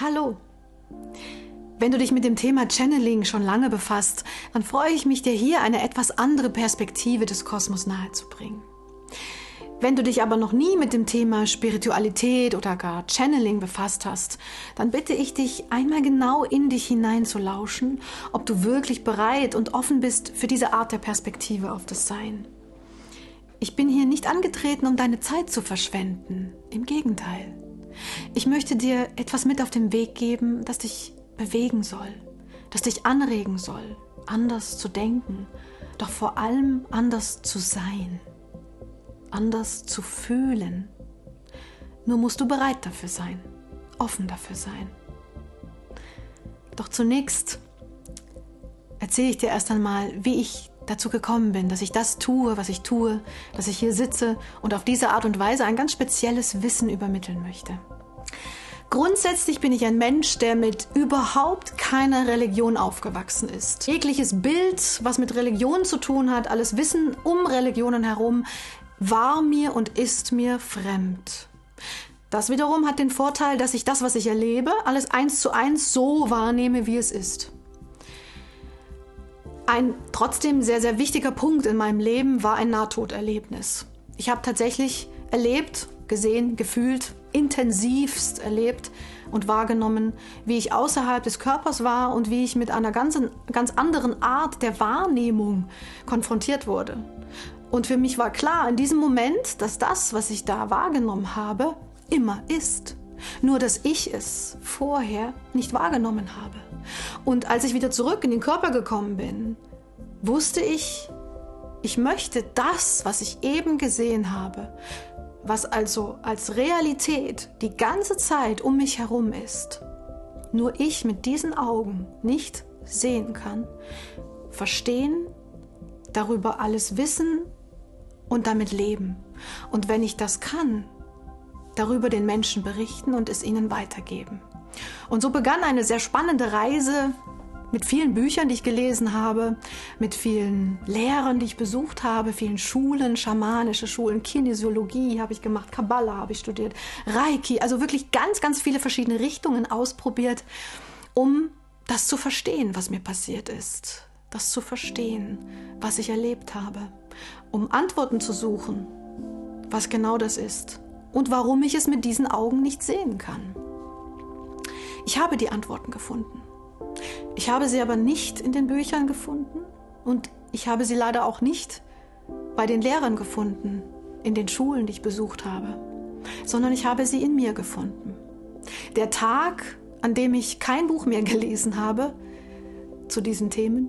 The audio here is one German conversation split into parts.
Hallo. Wenn du dich mit dem Thema Channeling schon lange befasst, dann freue ich mich, dir hier eine etwas andere Perspektive des Kosmos nahezubringen. Wenn du dich aber noch nie mit dem Thema Spiritualität oder gar Channeling befasst hast, dann bitte ich dich, einmal genau in dich hineinzulauschen, ob du wirklich bereit und offen bist für diese Art der Perspektive auf das Sein. Ich bin hier nicht angetreten, um deine Zeit zu verschwenden. Im Gegenteil. Ich möchte dir etwas mit auf den Weg geben, das dich bewegen soll, das dich anregen soll, anders zu denken, doch vor allem anders zu sein, anders zu fühlen. Nur musst du bereit dafür sein, offen dafür sein. Doch zunächst erzähle ich dir erst einmal, wie ich dazu gekommen bin, dass ich das tue, was ich tue, dass ich hier sitze und auf diese Art und Weise ein ganz spezielles Wissen übermitteln möchte. Grundsätzlich bin ich ein Mensch, der mit überhaupt keiner Religion aufgewachsen ist. Jegliches Bild, was mit Religion zu tun hat, alles Wissen um Religionen herum, war mir und ist mir fremd. Das wiederum hat den Vorteil, dass ich das, was ich erlebe, alles eins zu eins so wahrnehme, wie es ist. Ein trotzdem sehr, sehr wichtiger Punkt in meinem Leben war ein Nahtoderlebnis. Ich habe tatsächlich erlebt, gesehen, gefühlt, intensivst erlebt und wahrgenommen, wie ich außerhalb des Körpers war und wie ich mit einer ganz, ganz anderen Art der Wahrnehmung konfrontiert wurde. Und für mich war klar in diesem Moment, dass das, was ich da wahrgenommen habe, immer ist. Nur dass ich es vorher nicht wahrgenommen habe. Und als ich wieder zurück in den Körper gekommen bin, wusste ich, ich möchte das, was ich eben gesehen habe, was also als Realität die ganze Zeit um mich herum ist, nur ich mit diesen Augen nicht sehen kann, verstehen, darüber alles wissen und damit leben. Und wenn ich das kann, darüber den Menschen berichten und es ihnen weitergeben. Und so begann eine sehr spannende Reise mit vielen Büchern, die ich gelesen habe, mit vielen Lehrern, die ich besucht habe, vielen Schulen, schamanische Schulen, Kinesiologie habe ich gemacht, Kabbalah habe ich studiert, Reiki, also wirklich ganz, ganz viele verschiedene Richtungen ausprobiert, um das zu verstehen, was mir passiert ist, das zu verstehen, was ich erlebt habe, um Antworten zu suchen, was genau das ist und warum ich es mit diesen Augen nicht sehen kann. Ich habe die Antworten gefunden. Ich habe sie aber nicht in den Büchern gefunden und ich habe sie leider auch nicht bei den Lehrern gefunden, in den Schulen, die ich besucht habe, sondern ich habe sie in mir gefunden. Der Tag, an dem ich kein Buch mehr gelesen habe zu diesen Themen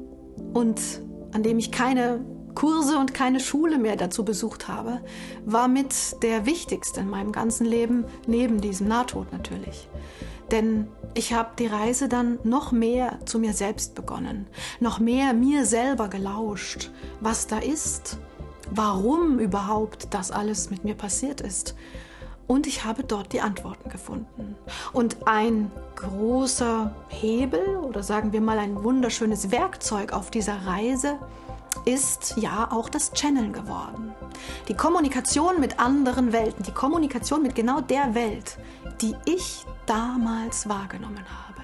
und an dem ich keine Kurse und keine Schule mehr dazu besucht habe, war mit der wichtigste in meinem ganzen Leben, neben diesem Nahtod natürlich. Denn ich habe die Reise dann noch mehr zu mir selbst begonnen, noch mehr mir selber gelauscht, was da ist, warum überhaupt das alles mit mir passiert ist. Und ich habe dort die Antworten gefunden. Und ein großer Hebel oder sagen wir mal ein wunderschönes Werkzeug auf dieser Reise ist ja auch das Channeln geworden. Die Kommunikation mit anderen Welten, die Kommunikation mit genau der Welt, die ich damals wahrgenommen habe,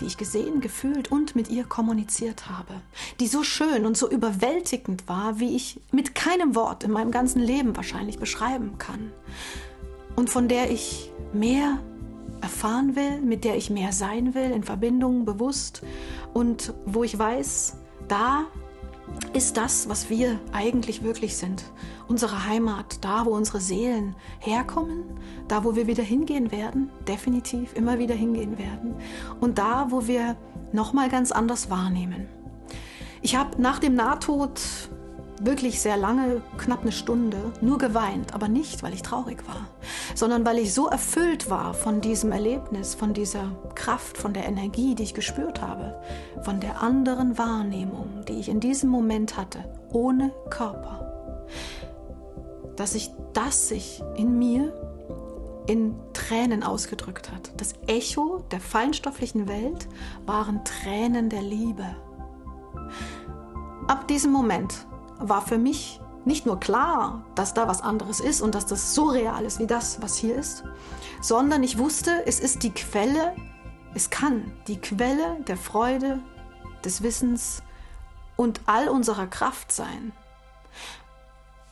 die ich gesehen, gefühlt und mit ihr kommuniziert habe, die so schön und so überwältigend war, wie ich mit keinem Wort in meinem ganzen Leben wahrscheinlich beschreiben kann, und von der ich mehr erfahren will, mit der ich mehr sein will, in Verbindung, bewusst und wo ich weiß, da ist das, was wir eigentlich wirklich sind. Unsere Heimat, da wo unsere Seelen herkommen, da wo wir wieder hingehen werden, definitiv immer wieder hingehen werden und da wo wir nochmal ganz anders wahrnehmen. Ich habe nach dem Nahtod wirklich sehr lange, knapp eine Stunde, nur geweint, aber nicht, weil ich traurig war, sondern weil ich so erfüllt war von diesem Erlebnis, von dieser Kraft, von der Energie, die ich gespürt habe, von der anderen Wahrnehmung, die ich in diesem Moment hatte, ohne Körper, dass ich das sich in mir in Tränen ausgedrückt hat. Das Echo der feinstofflichen Welt waren Tränen der Liebe. Ab diesem Moment war für mich nicht nur klar, dass da was anderes ist und dass das so real ist wie das, was hier ist, sondern ich wusste, es ist die Quelle Es kann die Quelle der Freude, des Wissens und all unserer Kraft sein.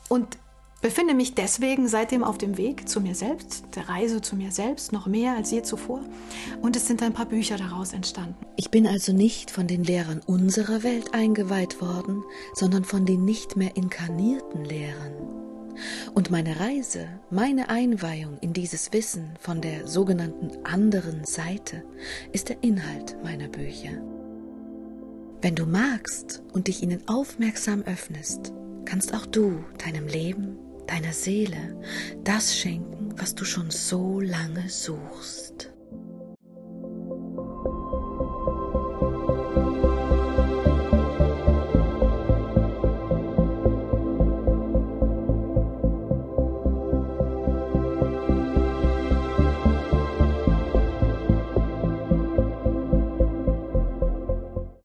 Und befinde mich deswegen seitdem auf dem Weg zu mir selbst, der Reise zu mir selbst, noch mehr als je zuvor. Und es sind ein paar Bücher daraus entstanden. Ich bin also nicht von den Lehrern unserer Welt eingeweiht worden, sondern von den nicht mehr inkarnierten Lehrern. Und meine Reise, meine Einweihung in dieses Wissen von der sogenannten anderen Seite ist der Inhalt meiner Bücher. Wenn du magst und dich ihnen aufmerksam öffnest, kannst auch du deinem Leben, deiner Seele das schenken, was du schon so lange suchst.